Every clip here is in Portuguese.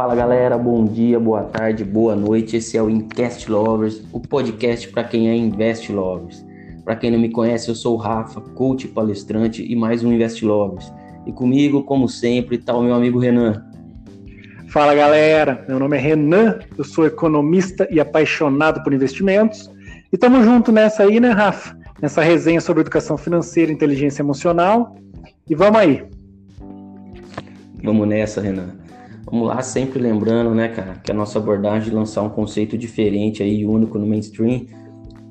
Fala galera, bom dia, boa tarde, boa noite. Esse é o Incast Lovers, o podcast para quem é Invest Lovers. Para quem não me conhece, eu sou o Rafa, coach palestrante e mais um Invest Lovers. E comigo, como sempre, está o meu amigo Renan. Fala galera, meu nome é Renan, eu sou economista e apaixonado por investimentos. E estamos junto nessa aí, né, Rafa? Nessa resenha sobre educação financeira e inteligência emocional. E vamos aí. Vamos nessa, Renan. Vamos lá, sempre lembrando, né, cara, que a nossa abordagem é lançar um conceito diferente aí, único no mainstream,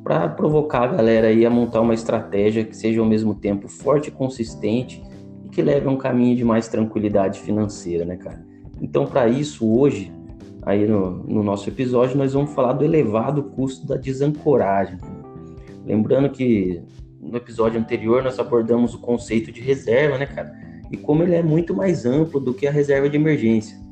para provocar a galera aí a montar uma estratégia que seja ao mesmo tempo forte e consistente e que leve a um caminho de mais tranquilidade financeira, né, cara? Então, para isso, hoje, aí no, no, nosso episódio, nós vamos falar do elevado custo da desancoragem. Lembrando que no episódio anterior nós abordamos o conceito de reserva, né, cara? E como ele é muito mais amplo do que a reserva de emergência.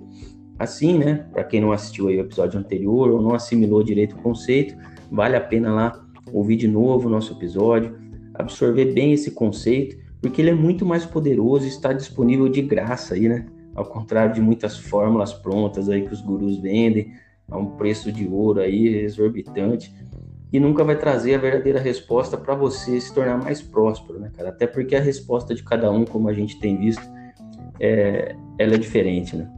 Assim, né, para quem não assistiu aí o episódio anterior ou não assimilou direito o conceito, vale a pena lá ouvir de novo o nosso episódio, absorver bem esse conceito, porque ele é muito mais poderoso e está disponível de graça aí, né? Ao contrário de muitas fórmulas prontas aí que os gurus vendem a um preço de ouro aí exorbitante e nunca vai trazer a verdadeira resposta para você se tornar mais próspero, né, cara? Até porque a resposta de cada um, como a gente tem visto, é, ela é diferente, né?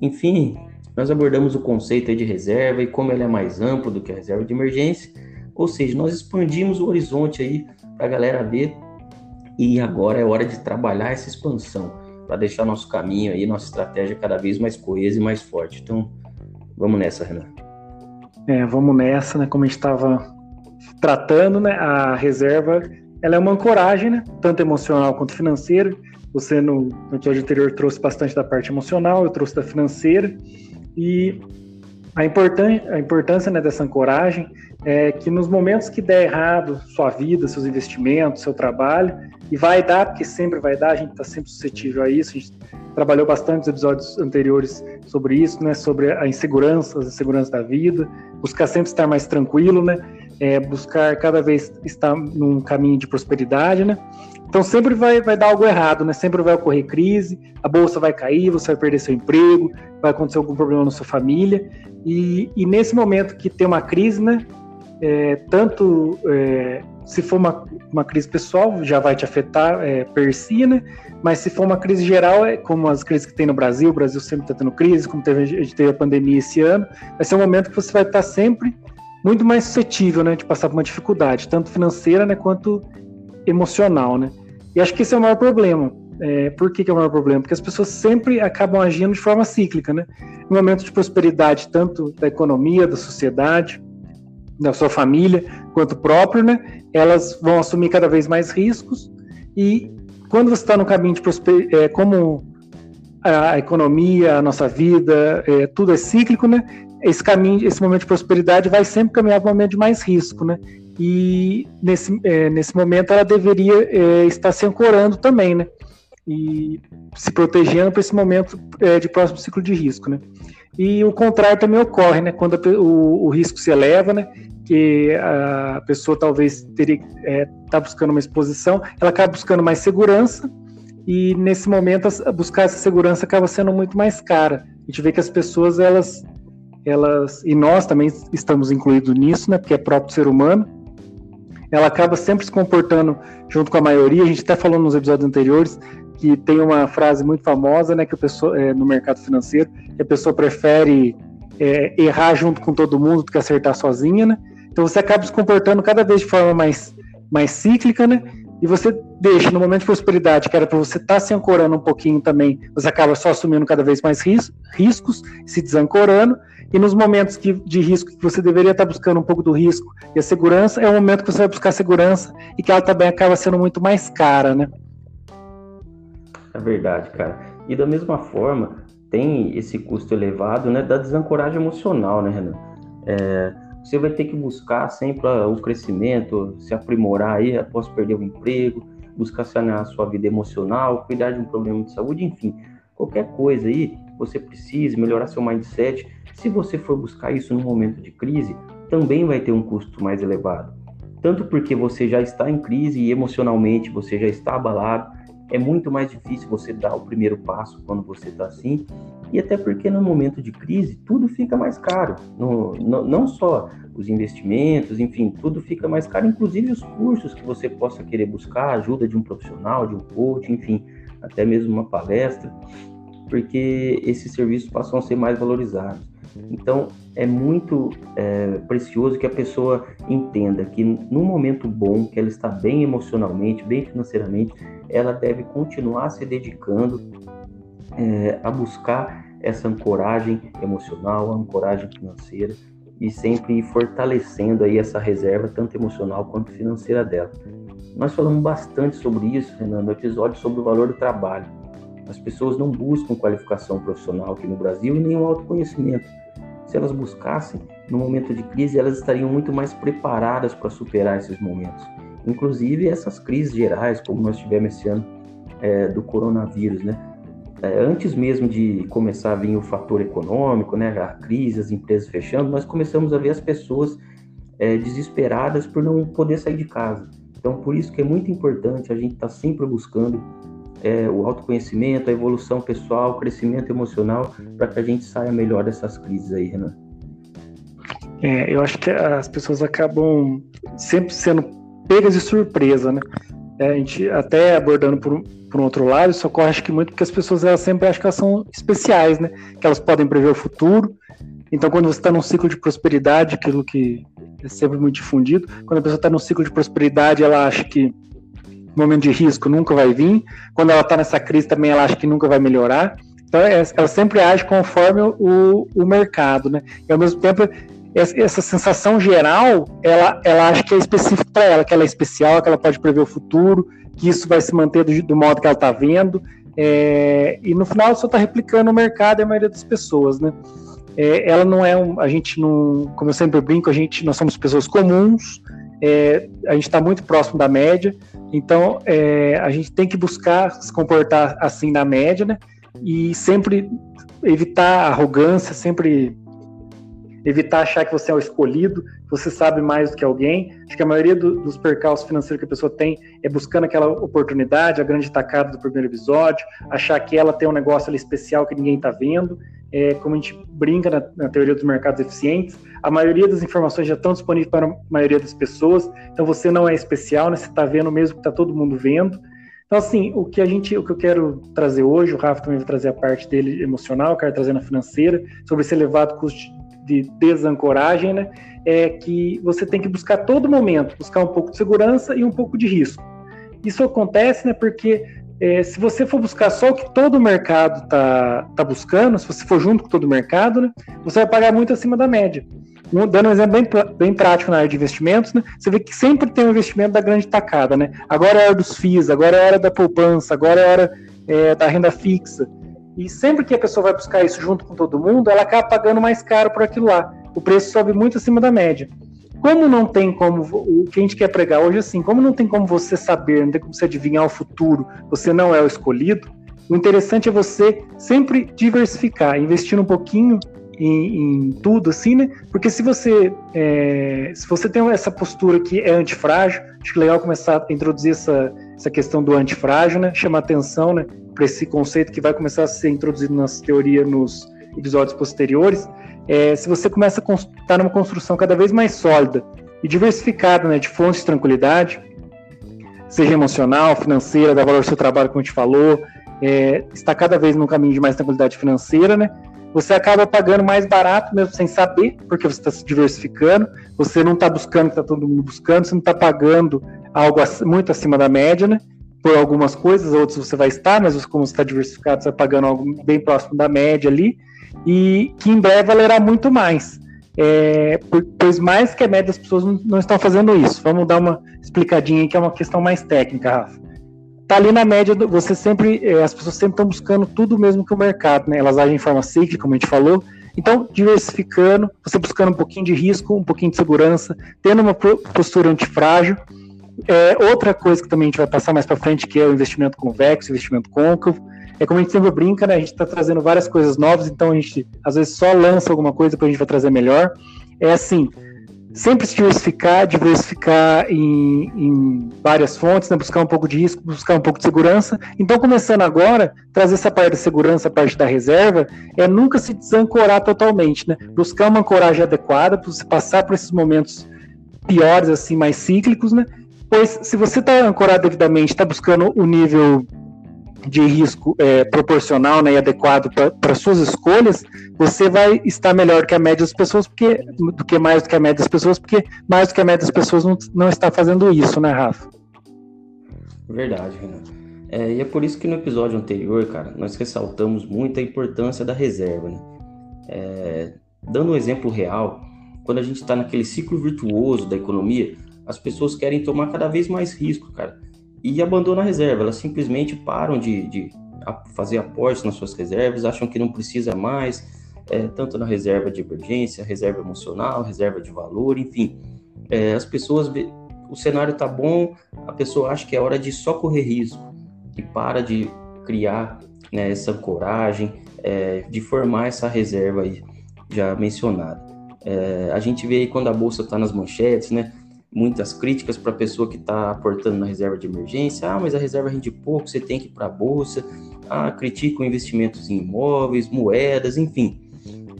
Enfim, nós abordamos o conceito de reserva e como ele é mais amplo do que a reserva de emergência, ou seja, nós expandimos o horizonte aí para a galera ver e agora é hora de trabalhar essa expansão para deixar nosso caminho aí, nossa estratégia cada vez mais coesa e mais forte. Então, vamos nessa, Renan. É, vamos nessa, né? Como a gente estava tratando, né? A reserva, ela é uma ancoragem, né? Tanto emocional quanto financeira. Você no, no episódio anterior trouxe bastante da parte emocional, eu trouxe da financeira. E a, importân a importância né, dessa ancoragem é que nos momentos que der errado sua vida, seus investimentos, seu trabalho, e vai dar, porque sempre vai dar, a gente está sempre suscetível a isso, a gente trabalhou bastante nos episódios anteriores sobre isso, né, sobre a insegurança, a insegurança da vida, buscar sempre estar mais tranquilo, né, é, buscar cada vez estar num caminho de prosperidade, né, então sempre vai, vai dar algo errado, né? Sempre vai ocorrer crise, a bolsa vai cair, você vai perder seu emprego, vai acontecer algum problema na sua família. E, e nesse momento que tem uma crise, né? É, tanto é, se for uma, uma crise pessoal, já vai te afetar é, per si, né? Mas se for uma crise geral, é como as crises que tem no Brasil, o Brasil sempre está tendo crise, como teve, a gente teve a pandemia esse ano, vai ser um momento que você vai estar sempre muito mais suscetível, né, de passar por uma dificuldade, tanto financeira, né, quanto emocional, né? E acho que esse é o maior problema. É, por que, que, é o maior problema? Porque as pessoas sempre acabam agindo de forma cíclica, né? No momento de prosperidade, tanto da economia, da sociedade, da sua família, quanto próprio, né? Elas vão assumir cada vez mais riscos e quando você está no caminho de prosperidade, é, como a economia, a nossa vida, é, tudo é cíclico, né? Esse caminho, esse momento de prosperidade vai sempre caminhar para um momento de mais risco, né? E nesse, é, nesse momento ela deveria é, estar se ancorando também, né? E se protegendo para esse momento é, de próximo ciclo de risco, né? E o contrário também ocorre, né? Quando a, o, o, risco se eleva, né? Que a pessoa talvez teria é, tá buscando uma exposição, ela acaba buscando mais segurança e nesse momento buscar essa segurança acaba sendo muito mais cara. A gente vê que as pessoas elas elas e nós também estamos incluídos nisso, né? Porque é próprio ser humano ela acaba sempre se comportando junto com a maioria. A gente até falou nos episódios anteriores que tem uma frase muito famosa, né, que a pessoa é, no mercado financeiro, que a pessoa prefere é, errar junto com todo mundo do que acertar sozinha, né? Então você acaba se comportando cada vez de forma mais mais cíclica, né? E você deixa no momento de prosperidade, que era para você estar tá se ancorando um pouquinho também, você acaba só assumindo cada vez mais ris riscos, se desancorando, e nos momentos que, de risco que você deveria estar buscando um pouco do risco e a segurança, é o momento que você vai buscar segurança e que ela também acaba sendo muito mais cara, né? É verdade, cara. E da mesma forma, tem esse custo elevado né, da desancoragem emocional, né, Renan? É, você vai ter que buscar sempre o crescimento, se aprimorar aí após perder o emprego, buscar sanear a sua vida emocional, cuidar de um problema de saúde, enfim, qualquer coisa aí você precise melhorar seu mindset. Se você for buscar isso no momento de crise, também vai ter um custo mais elevado. Tanto porque você já está em crise e emocionalmente você já está abalado, é muito mais difícil você dar o primeiro passo quando você está assim, e até porque no momento de crise tudo fica mais caro, no, no, não só os investimentos, enfim, tudo fica mais caro, inclusive os cursos que você possa querer buscar, ajuda de um profissional, de um coach, enfim, até mesmo uma palestra, porque esses serviços passam a ser mais valorizados. Então, é muito é, precioso que a pessoa entenda que no momento bom, que ela está bem emocionalmente, bem financeiramente, ela deve continuar se dedicando é, a buscar essa ancoragem emocional, a ancoragem financeira e sempre fortalecendo aí essa reserva, tanto emocional quanto financeira dela. Nós falamos bastante sobre isso, Renan, no episódio sobre o valor do trabalho. As pessoas não buscam qualificação profissional aqui no Brasil e o autoconhecimento se elas buscassem, no momento de crise, elas estariam muito mais preparadas para superar esses momentos. Inclusive essas crises gerais, como nós tivemos esse ano é, do coronavírus, né? É, antes mesmo de começar a vir o fator econômico, né, a crise, as empresas fechando, nós começamos a ver as pessoas é, desesperadas por não poder sair de casa. Então, por isso que é muito importante a gente estar tá sempre buscando é, o autoconhecimento, a evolução pessoal, o crescimento emocional, para que a gente saia melhor dessas crises aí, Renan. É, eu acho que as pessoas acabam sempre sendo pegas de surpresa, né? É, a gente até abordando por, por um outro lado, isso ocorre acho que muito porque as pessoas elas sempre acham que elas são especiais, né? Que elas podem prever o futuro. Então, quando você está num ciclo de prosperidade, aquilo que é sempre muito difundido, quando a pessoa está num ciclo de prosperidade, ela acha que momento de risco nunca vai vir. Quando ela está nessa crise também ela acha que nunca vai melhorar. Então é, ela sempre age conforme o, o mercado, né? E ao mesmo tempo essa sensação geral, ela, ela acha que é específica para ela, que ela é especial, que ela pode prever o futuro, que isso vai se manter do, do modo que ela está vendo. É, e no final só está replicando o mercado e a maioria das pessoas, né? É, ela não é um, a gente não, como eu sempre brinco, a gente nós somos pessoas comuns, é, a gente está muito próximo da média, então é, a gente tem que buscar se comportar assim na média, né? E sempre evitar arrogância, sempre evitar achar que você é o escolhido, que você sabe mais do que alguém. Acho que a maioria do, dos percalços financeiros que a pessoa tem é buscando aquela oportunidade, a grande tacada do primeiro episódio, achar que ela tem um negócio ali especial que ninguém está vendo é, como a gente brinca na, na, teoria dos mercados eficientes, a maioria das informações já estão disponíveis para a maioria das pessoas, então você não é especial, né? Você está vendo mesmo que está todo mundo vendo. Então, assim, o que a gente, o que eu quero trazer hoje, o Rafa também vai trazer a parte dele emocional, eu quero trazer na financeira, sobre esse elevado custo de desancoragem, né? É que você tem que buscar todo momento, buscar um pouco de segurança e um pouco de risco. Isso acontece, né? Porque é, se você for buscar só o que todo o mercado está tá buscando, se você for junto com todo o mercado, né, você vai pagar muito acima da média. Um, dando um exemplo bem, bem prático na área de investimentos, né, você vê que sempre tem um investimento da grande tacada. Né? Agora é hora dos FIIs, agora é hora da poupança, agora é hora é, da renda fixa. E sempre que a pessoa vai buscar isso junto com todo mundo, ela acaba pagando mais caro por aquilo lá. O preço sobe muito acima da média. Como não tem como, o que a gente quer pregar hoje é assim, como não tem como você saber, não tem como você adivinhar o futuro, você não é o escolhido, o interessante é você sempre diversificar, investir um pouquinho em, em tudo, assim, né? Porque se você, é, se você tem essa postura que é antifrágil, acho que é legal começar a introduzir essa, essa questão do antifrágil, né? Chamar atenção, né? Para esse conceito que vai começar a ser introduzido nas teorias nos episódios posteriores, é, se você começa a estar tá numa construção cada vez mais sólida e diversificada né, de fontes de tranquilidade, seja emocional, financeira, dar valor ao seu trabalho, como a gente falou, é, está cada vez no caminho de mais tranquilidade financeira, né? Você acaba pagando mais barato mesmo sem saber, porque você está se diversificando, você não está buscando o que está todo mundo buscando, você não está pagando algo muito acima da média, né? Por algumas coisas, outras você vai estar, mas como você está diversificado, você está pagando algo bem próximo da média ali e que em breve valerá muito mais. É, pois mais que a média das pessoas não, estão fazendo isso. Vamos dar uma explicadinha que é uma questão mais técnica, Rafa. Tá ali na média, você sempre, é, as pessoas sempre estão buscando tudo mesmo que o mercado, né? Elas agem em forma cíclica, como a gente falou. Então, diversificando, você buscando um pouquinho de risco, um pouquinho de segurança, tendo uma postura antifrágil. É, outra coisa que também a gente vai passar mais para frente, que é o investimento convexo, investimento côncavo é como a gente sempre brinca, né? A gente está trazendo várias coisas novas, então a gente às vezes só lança alguma coisa para a gente vai trazer melhor. É assim, sempre se diversificar, diversificar em, em várias fontes, né? buscar um pouco de risco, buscar um pouco de segurança. Então, começando agora, trazer essa parte da segurança, a parte da reserva, é nunca se desancorar totalmente, né? Buscar uma ancoragem adequada para você passar por esses momentos piores, assim, mais cíclicos, né? Pois se você está ancorado devidamente, está buscando o nível de risco é, proporcional né, e adequado para suas escolhas, você vai estar melhor que a média das pessoas, porque, do que mais do que a média das pessoas, porque mais do que a média das pessoas não, não está fazendo isso, né, Rafa? Verdade, Renato. É, e é por isso que no episódio anterior, cara, nós ressaltamos muito a importância da reserva. Né? É, dando um exemplo real, quando a gente está naquele ciclo virtuoso da economia, as pessoas querem tomar cada vez mais risco, cara e abandonam a reserva. Elas simplesmente param de, de fazer aportes nas suas reservas, acham que não precisa mais, é, tanto na reserva de emergência, reserva emocional, reserva de valor, enfim. É, as pessoas, o cenário tá bom, a pessoa acha que é hora de só correr risco e para de criar né, essa coragem, é, de formar essa reserva aí já mencionada. É, a gente vê aí quando a bolsa está nas manchetes, né? Muitas críticas para a pessoa que está aportando na reserva de emergência. Ah, mas a reserva rende pouco, você tem que ir para a bolsa. Ah, criticam investimentos em imóveis, moedas, enfim.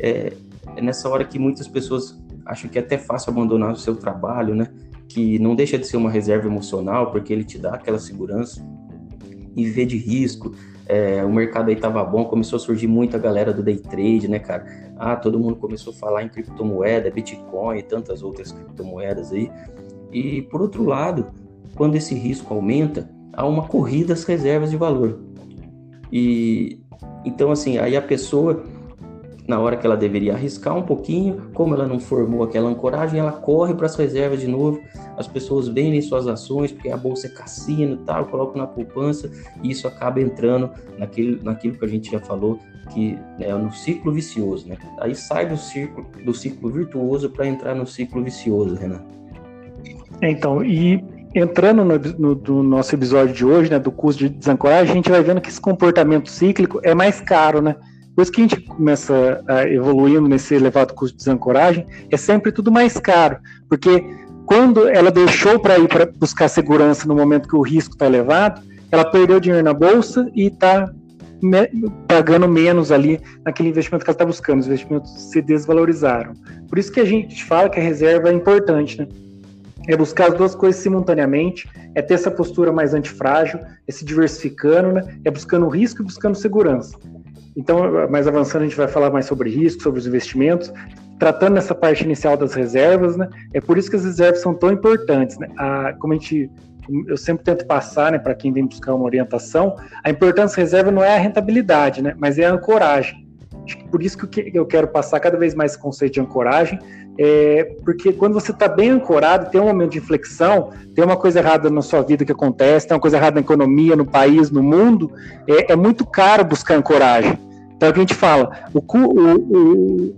É, é, nessa hora que muitas pessoas acham que é até fácil abandonar o seu trabalho, né? Que não deixa de ser uma reserva emocional, porque ele te dá aquela segurança e viver de risco. É, o mercado aí tava bom, começou a surgir muita galera do day trade, né, cara? Ah, todo mundo começou a falar em criptomoeda, Bitcoin e tantas outras criptomoedas aí. E, por outro lado, quando esse risco aumenta, há uma corrida às reservas de valor. E então, assim, aí a pessoa, na hora que ela deveria arriscar um pouquinho, como ela não formou aquela ancoragem, ela corre para as reservas de novo. As pessoas vendem suas ações porque a bolsa é cassino e tal, colocam na poupança e isso acaba entrando naquilo, naquilo que a gente já falou, que é no ciclo vicioso, né? Aí sai do ciclo, do ciclo virtuoso para entrar no ciclo vicioso, Renan. Então, e entrando no, no, no, nosso episódio de hoje, né, do custo de desancoragem, a gente vai vendo que esse comportamento cíclico é mais caro, né? Depois que a gente começa a evoluindo nesse elevado custo de desancoragem, é sempre tudo mais caro, porque quando ela deixou para ir para buscar segurança no momento que o risco está elevado, ela perdeu dinheiro na bolsa e está me, pagando menos ali naquele investimento que ela está buscando. Os investimentos se desvalorizaram. Por isso que a gente fala que a reserva é importante, né? É buscar as duas coisas simultaneamente, é ter essa postura mais antifrágil, é se diversificando, né? é buscando risco e buscando segurança. Então, mais avançando, a gente vai falar mais sobre risco, sobre os investimentos, tratando nessa parte inicial das reservas, né? É por isso que as reservas são tão importantes, né? A, como a gente, eu sempre tento passar, né, para quem vem buscar uma orientação, a importância da reserva não é a rentabilidade, né? Mas é a ancoragem. Por isso que eu quero passar cada vez mais esse conceito de ancoragem, é, porque quando você está bem ancorado, tem um momento de inflexão, tem uma coisa errada na sua vida que acontece, tem uma coisa errada na economia, no país, no mundo, é, é muito caro buscar ancoragem. Então, é o que a gente fala, o, o, o,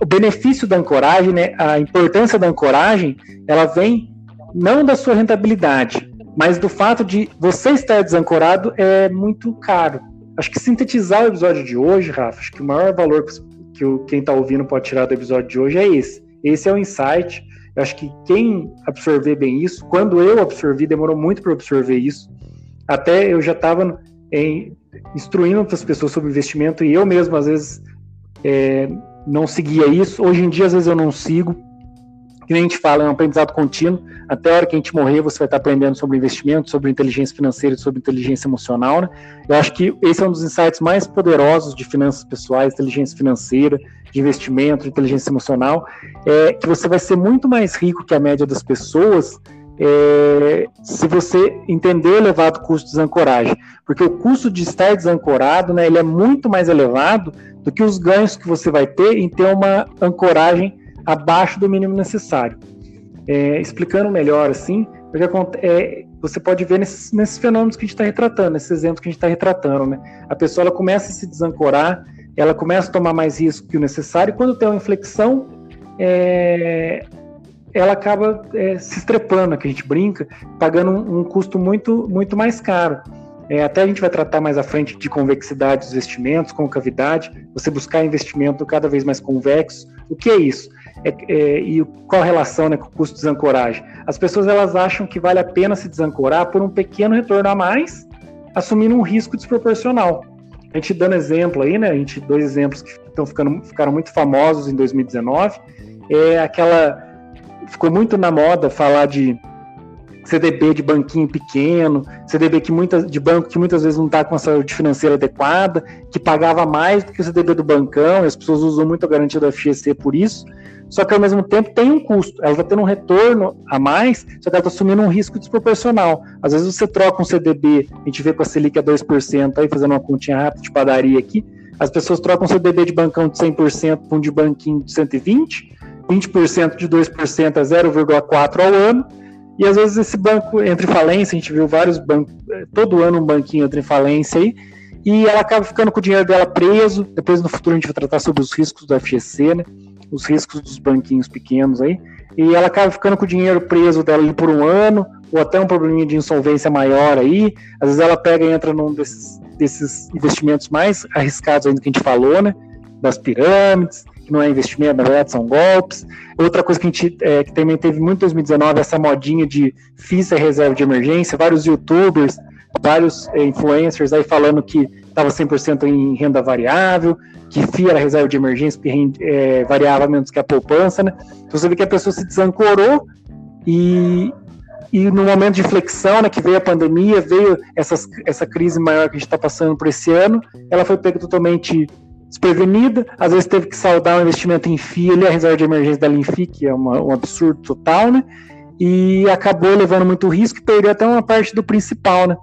o benefício da ancoragem, né, a importância da ancoragem, ela vem não da sua rentabilidade, mas do fato de você estar desancorado é muito caro. Acho que sintetizar o episódio de hoje, Rafa, acho que o maior valor que quem está ouvindo pode tirar do episódio de hoje é esse esse é o insight. Eu acho que quem absorver bem isso, quando eu absorvi, demorou muito para absorver isso. Até eu já estava instruindo outras pessoas sobre investimento e eu mesmo, às vezes, é, não seguia isso. Hoje em dia, às vezes, eu não sigo que a gente fala, é um aprendizado contínuo. Até a hora que a gente morrer, você vai estar aprendendo sobre investimento, sobre inteligência financeira e sobre inteligência emocional. Né? Eu acho que esse é um dos insights mais poderosos de finanças pessoais, inteligência financeira, de investimento, de inteligência emocional, é que você vai ser muito mais rico que a média das pessoas é, se você entender o elevado custo de desancoragem. Porque o custo de estar desancorado, né, ele é muito mais elevado do que os ganhos que você vai ter em ter uma ancoragem abaixo do mínimo necessário. É, explicando melhor assim, porque é, você pode ver nesses, nesses, fenômenos que a gente está retratando, nesses exemplos que a gente está retratando. Né? A pessoa ela começa a se desancorar, ela começa a tomar mais risco que o necessário, e quando tem uma inflexão, é, ela acaba é, se estrepando, que a gente brinca, pagando um, um custo muito, muito mais caro. É, até a gente vai tratar mais à frente de convexidade dos investimentos, concavidade, você buscar investimento cada vez mais convexo. O que é isso? É, é, e qual a relação né, com o custo de desancoragem? As pessoas elas acham que vale a pena se desancorar por um pequeno retorno a mais, assumindo um risco desproporcional. A gente dando exemplo aí, né? A gente dois exemplos que estão ficando, ficaram muito famosos em 2019 é aquela ficou muito na moda falar de CDB de banquinho pequeno, CDB que muitas, de banco que muitas vezes não está com a saúde financeira adequada, que pagava mais do que o CDB do bancão, e as pessoas usam muito a garantia do FGC por isso, só que ao mesmo tempo tem um custo, ela está tendo um retorno a mais, só que ela está assumindo um risco desproporcional. Às vezes você troca um CDB, a gente vê com a Selic a 2%, aí fazendo uma continha rápida de padaria aqui, as pessoas trocam um CDB de bancão de 100% para um de banquinho de 120%, 20% de 2% a 0,4% ao ano, e às vezes esse banco entra em falência, a gente viu vários bancos, eh, todo ano um banquinho entra em falência aí, e ela acaba ficando com o dinheiro dela preso. Depois no futuro a gente vai tratar sobre os riscos do FGC, né? Os riscos dos banquinhos pequenos aí. E ela acaba ficando com o dinheiro preso dela ali por um ano, ou até um probleminha de insolvência maior aí. Às vezes ela pega e entra num desses, desses investimentos mais arriscados ainda que a gente falou, né? Das pirâmides que não é investimento, na verdade são golpes. Outra coisa que a gente é, que também teve muito em 2019, essa modinha de FIS é reserva de emergência, vários youtubers, vários é, influencers aí falando que estava 100% em renda variável, que FIA era reserva de emergência, que é, variava menos que a poupança, né? Então você vê que a pessoa se desancorou e, e no momento de flexão, né, que veio a pandemia, veio essas, essa crise maior que a gente está passando por esse ano, ela foi pega totalmente desprevenida, às vezes teve que saldar um investimento em FII, a reserva de emergência da Linfi, que é uma, um absurdo total, né? E acabou levando muito risco e perdeu até uma parte do principal, né?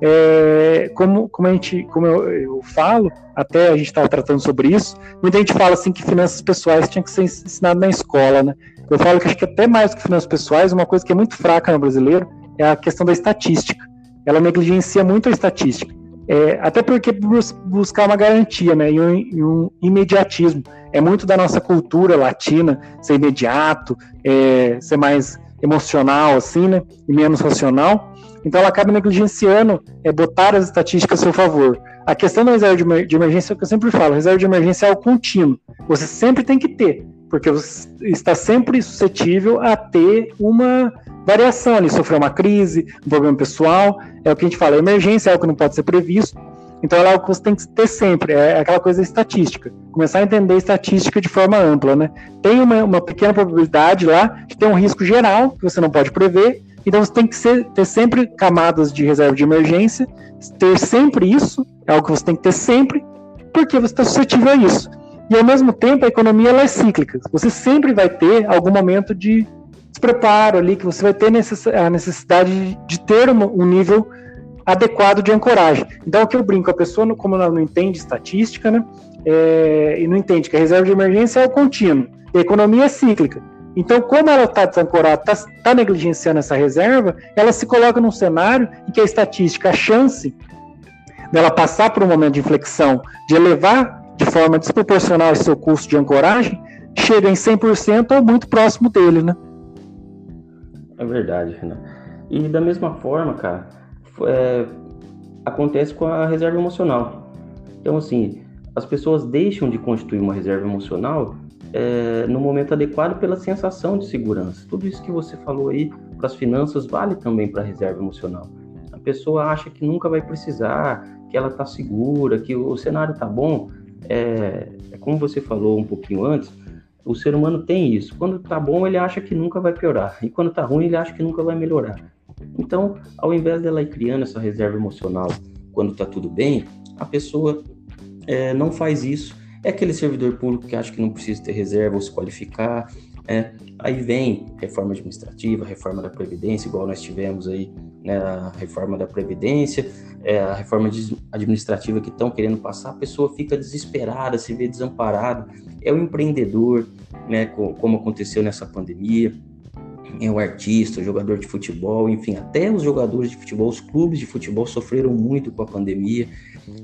É, como, como, a gente, como eu, eu falo, até a gente estava tratando sobre isso, muita gente fala assim que finanças pessoais tinha que ser ensinado na escola, né? Eu falo que acho que até mais que finanças pessoais, uma coisa que é muito fraca no brasileiro é a questão da estatística. Ela negligencia muito a estatística. É, até porque bus buscar uma garantia, né, e um, e um, imediatismo. É muito da nossa cultura latina ser imediato, é, ser mais emocional, assim, né, e menos racional. Então ela acaba negligenciando é, botar as estatísticas a seu favor. A questão da reserva de, emergência é o que eu sempre falo, reserva de emergência é algo contínuo. Você sempre tem que ter, porque você está sempre suscetível a ter uma variação ali, sofreu uma crise, um problema pessoal, é o que a gente fala, emergência é algo que não pode ser previsto, então é algo que você tem que ter sempre, é aquela coisa estatística, começar a entender estatística de forma ampla, né? Tem uma, uma pequena probabilidade lá de ter um risco geral que você não pode prever, então você tem que ser, ter sempre camadas de reserva de emergência, ter sempre isso, é algo que você tem que ter sempre, porque você está suscetível a isso. E ao mesmo tempo a economia ela é cíclica. Você sempre vai ter algum momento de despreparo ali, que você vai ter a necessidade de ter um nível adequado de ancoragem. Então, o que eu brinco, a pessoa, como ela não entende estatística, né, é, e não entende que a reserva de emergência é o contínuo, a economia é cíclica. Então, como ela está desancorada, está tá negligenciando essa reserva, ela se coloca num cenário em que a estatística, a chance dela passar por um momento de inflexão, de elevar de forma desproporcional esse seu custo de ancoragem, chega em 100% ou muito próximo dele, né? É verdade, Renan. E da mesma forma, cara, é, acontece com a reserva emocional. Então, assim, as pessoas deixam de constituir uma reserva emocional é, no momento adequado pela sensação de segurança. Tudo isso que você falou aí para as finanças vale também para a reserva emocional. A pessoa acha que nunca vai precisar, que ela está segura, que o cenário está bom. É, é como você falou um pouquinho antes, o ser humano tem isso. Quando tá bom, ele acha que nunca vai piorar. E quando tá ruim, ele acha que nunca vai melhorar. Então, ao invés dela ir criando essa reserva emocional quando tá tudo bem, a pessoa é, não faz isso. É aquele servidor público que acha que não precisa ter reserva ou se qualificar. É. Aí vem reforma administrativa, reforma da Previdência, igual nós tivemos aí, né, a reforma da Previdência, é, a reforma administrativa que estão querendo passar, a pessoa fica desesperada, se vê desamparada. É o empreendedor, né, como aconteceu nessa pandemia, é o artista, o jogador de futebol, enfim, até os jogadores de futebol, os clubes de futebol sofreram muito com a pandemia.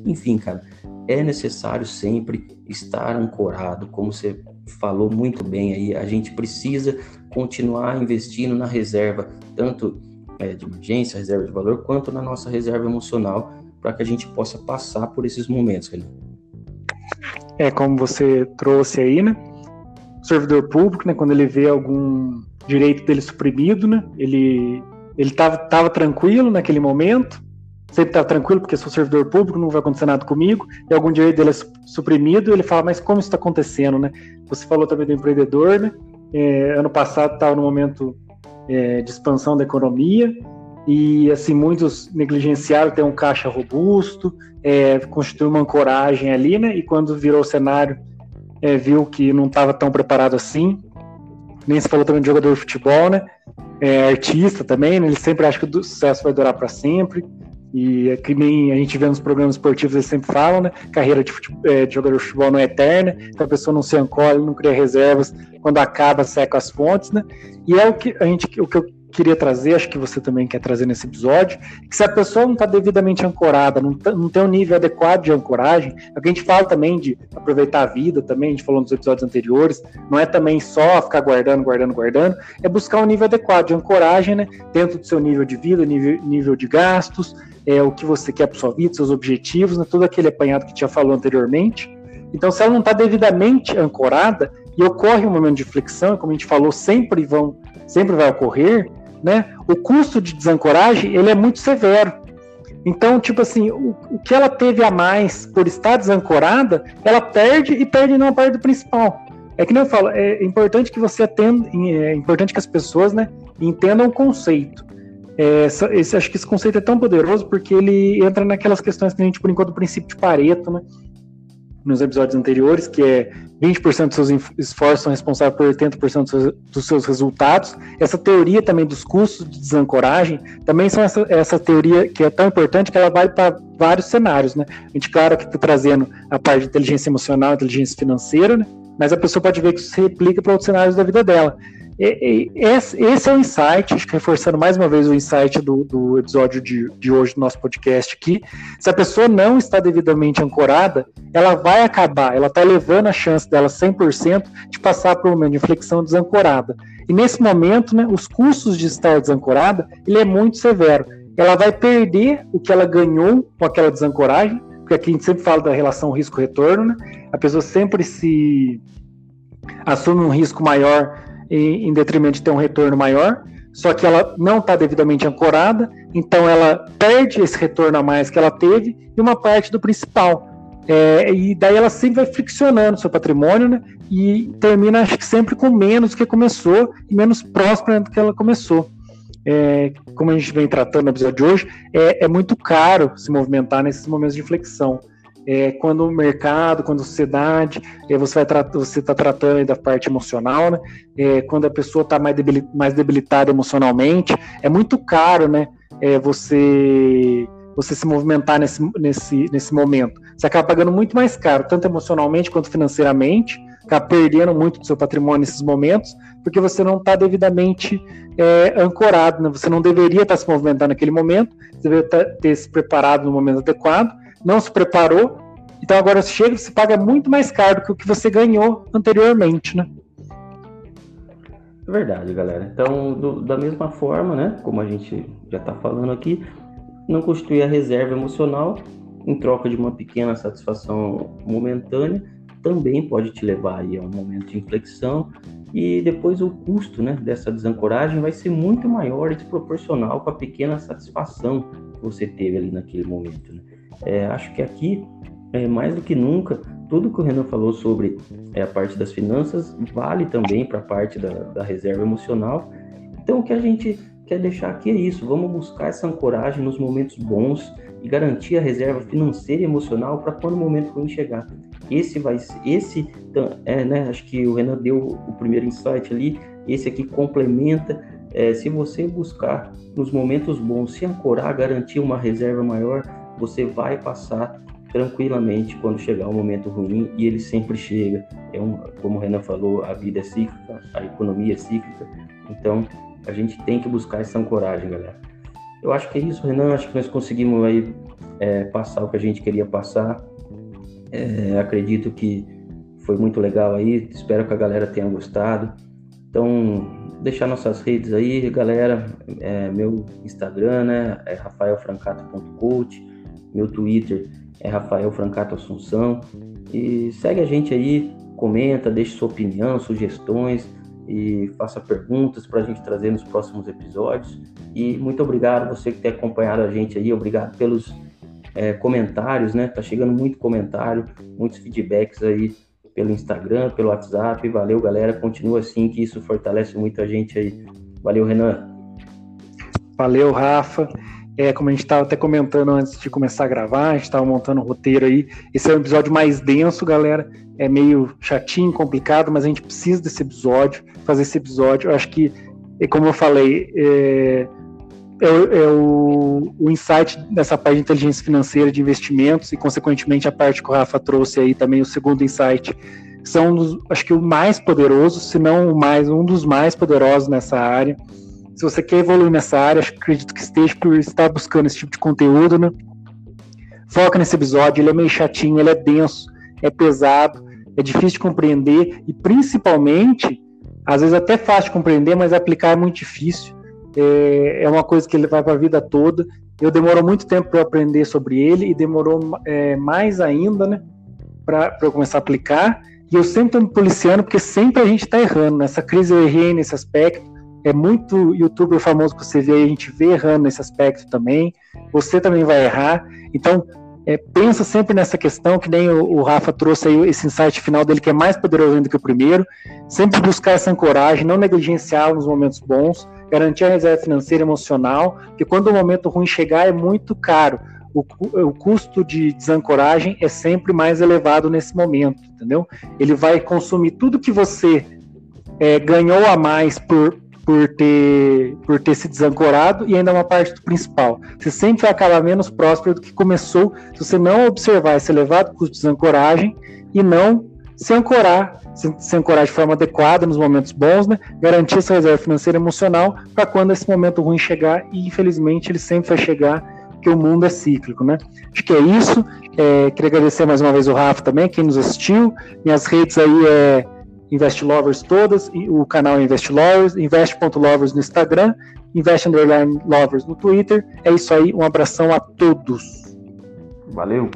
Enfim, cara, é necessário sempre estar ancorado, como você falou muito bem aí, a gente precisa continuar investindo na reserva, tanto é, de emergência, reserva de valor, quanto na nossa reserva emocional, para que a gente possa passar por esses momentos, Renan. É como você trouxe aí, né? servidor público, né, quando ele vê algum direito dele suprimido, né, ele ele tava tranquilo naquele momento, sempre estava tranquilo porque sou servidor público, não vai acontecer nada comigo, e algum direito dele é suprimido, ele fala, mas como isso está acontecendo, né? Você falou também do empreendedor, né? É, ano passado estava no momento é, de expansão da economia, e assim muitos negligenciaram ter um caixa robusto, é, constituir uma ancoragem ali, né? E quando virou o cenário, é, viu que não estava tão preparado assim. Nem se falou também de jogador de futebol, né? É, artista também, né? ele sempre acha que o sucesso vai durar para sempre. E é que nem a gente vê nos programas esportivos, eles sempre falam, né? Carreira de, futebol, é, de jogador de futebol não é eterna, então a pessoa não se ancora, não cria reservas, quando acaba, seca as fontes, né? E é o que a gente, o que eu queria trazer, acho que você também quer trazer nesse episódio, que se a pessoa não está devidamente ancorada, não, tá, não tem um nível adequado de ancoragem, é que a gente fala também de aproveitar a vida, também a gente falou nos episódios anteriores, não é também só ficar guardando, guardando, guardando, é buscar um nível adequado de ancoragem, né, dentro do seu nível de vida, nível, nível de gastos, é o que você quer para sua vida, seus objetivos, né, todo aquele apanhado que já falou anteriormente. Então, se ela não está devidamente ancorada e ocorre um momento de flexão, como a gente falou, sempre vão, sempre vai ocorrer, né? O custo de desancoragem ele é muito severo. Então, tipo assim, o, o que ela teve a mais por estar desancorada, ela perde e perde não a parte do principal. É que nem eu falo, é importante que você atenda, é importante que as pessoas, né, entendam o conceito. É, esse, acho que esse conceito é tão poderoso porque ele entra naquelas questões que a gente brincou do princípio de Pareto, né? Nos episódios anteriores, que é 20% dos seus esforços são responsáveis por 80% dos seus resultados. Essa teoria também dos custos de desancoragem, também são essa, essa teoria que é tão importante que ela vai para vários cenários, né? A gente, claro, que está trazendo a parte de inteligência emocional, inteligência financeira, né? Mas a pessoa pode ver que isso se replica para outros cenários da vida dela esse é o insight, reforçando mais uma vez o insight do, do episódio de, de hoje do nosso podcast aqui. Se a pessoa não está devidamente ancorada, ela vai acabar, ela está levando a chance dela 100% de passar por um momento de inflexão desancorada. E nesse momento, né, os custos de estar desancorada, ele é muito severo. Ela vai perder o que ela ganhou com aquela desancoragem, porque aqui a gente sempre fala da relação risco-retorno, né? A pessoa sempre se assume um risco maior em, detrimento de ter um retorno maior, só que ela não está devidamente ancorada, então ela perde esse retorno a mais que ela teve e uma parte do principal. É, e daí ela sempre vai friccionando seu patrimônio, né? E termina, acho que sempre com menos do que começou e menos próspera do que ela começou. É, como a gente vem tratando no episódio de hoje, é, é muito caro se movimentar nesses momentos de inflexão é, quando o mercado, quando a sociedade, é, você está tratando da parte emocional, né? É, quando a pessoa está mais, mais debilitada emocionalmente, é muito caro, né? É, você você se movimentar nesse, nesse, nesse momento. Você acaba pagando muito mais caro, tanto emocionalmente quanto financeiramente, acaba perdendo muito do seu patrimônio nesses momentos, porque você não está devidamente é, ancorado, né? Você não deveria estar tá se movimentando naquele momento, você deveria tá, ter se preparado no momento adequado, não se preparou, então agora chega e se paga muito mais caro do que o que você ganhou anteriormente, né? É verdade, galera. Então, do, da mesma forma, né, como a gente já está falando aqui, não constituir a reserva emocional em troca de uma pequena satisfação momentânea também pode te levar aí a um momento de inflexão e depois o custo né, dessa desancoragem vai ser muito maior e desproporcional com a pequena satisfação que você teve ali naquele momento. Né? É, acho que aqui, é, mais do que nunca, tudo que o Renan falou sobre é, a parte das finanças vale também para a parte da, da reserva emocional. Então, o que a gente quer deixar aqui é isso: vamos buscar essa ancoragem nos momentos bons e garantir a reserva financeira e emocional para quando o momento ruim chegar. Esse vai, esse, é, né? Acho que o Renan deu o primeiro insight ali. Esse aqui complementa. É, se você buscar nos momentos bons se ancorar, garantir uma reserva maior, você vai passar tranquilamente quando chegar um momento ruim e ele sempre chega. É um, como o Renan falou, a vida é cíclica, a economia é cíclica, então a gente tem que buscar essa ancoragem, galera. Eu acho que é isso, Renan. Acho que nós conseguimos aí é, passar o que a gente queria passar. É, acredito que foi muito legal aí. Espero que a galera tenha gostado. Então, deixar nossas redes aí, galera. É, meu Instagram, né? É rafaelfrancato.coach meu Twitter é Rafael Francato Assunção. E segue a gente aí, comenta, deixe sua opinião, sugestões e faça perguntas para a gente trazer nos próximos episódios. E muito obrigado você que tem acompanhado a gente aí, obrigado pelos é, comentários, né? Tá chegando muito comentário, muitos feedbacks aí pelo Instagram, pelo WhatsApp. Valeu, galera. Continua assim, que isso fortalece muito a gente aí. Valeu, Renan. Valeu, Rafa. É, como a gente estava até comentando antes de começar a gravar, a gente estava montando o um roteiro aí. Esse é um episódio mais denso, galera. É meio chatinho, complicado, mas a gente precisa desse episódio, fazer esse episódio. Eu acho que, como eu falei, é, é, é o, o, insight dessa parte de inteligência financeira, de investimentos e, consequentemente, a parte que o Rafa trouxe aí também, o segundo insight, são, acho que, o mais poderoso, se não o mais, um dos mais poderosos nessa área. Se você quer evoluir nessa área, acredito que esteja por estar buscando esse tipo de conteúdo, né? Foca nesse episódio, ele é meio chatinho, ele é denso, é pesado, é difícil de compreender e principalmente, às vezes até fácil de compreender, mas aplicar é muito difícil. É, é uma coisa que ele vai para a vida toda. Eu demorou muito tempo para aprender sobre ele e demorou é, mais ainda, né, para eu começar a aplicar. E eu sempre estou me policiando porque sempre a gente está errando. Nessa crise eu errei nesse aspecto é muito youtuber famoso que você vê, a gente vê errando nesse aspecto também. Você também vai errar. Então, é, pensa sempre nessa questão, que nem o, o, Rafa trouxe aí esse insight final dele, que é mais poderoso ainda que o primeiro. Sempre buscar essa ancoragem, não negligenciar nos momentos bons, garantir a reserva financeira emocional, porque quando o momento ruim chegar é muito caro. O, o custo de desancoragem é sempre mais elevado nesse momento, entendeu? Ele vai consumir tudo que você é, ganhou a mais por, por ter, por ter se desancorado e ainda uma parte do principal. Você sempre vai acabar menos próspero do que começou se você não observar esse elevado custo de desancoragem e não se ancorar, se, se ancorar de forma adequada nos momentos bons, né? Garantir essa reserva financeira emocional para quando esse momento ruim chegar, e infelizmente ele sempre vai chegar, porque o mundo é cíclico, né? Acho que é isso. É, queria agradecer mais uma vez o Rafa também, quem nos assistiu. Minhas redes aí é Invest Lovers todas, o canal Invest Lovers, invest.lovers no Instagram, Invest Lovers no Twitter. É isso aí, um abração a todos. Valeu!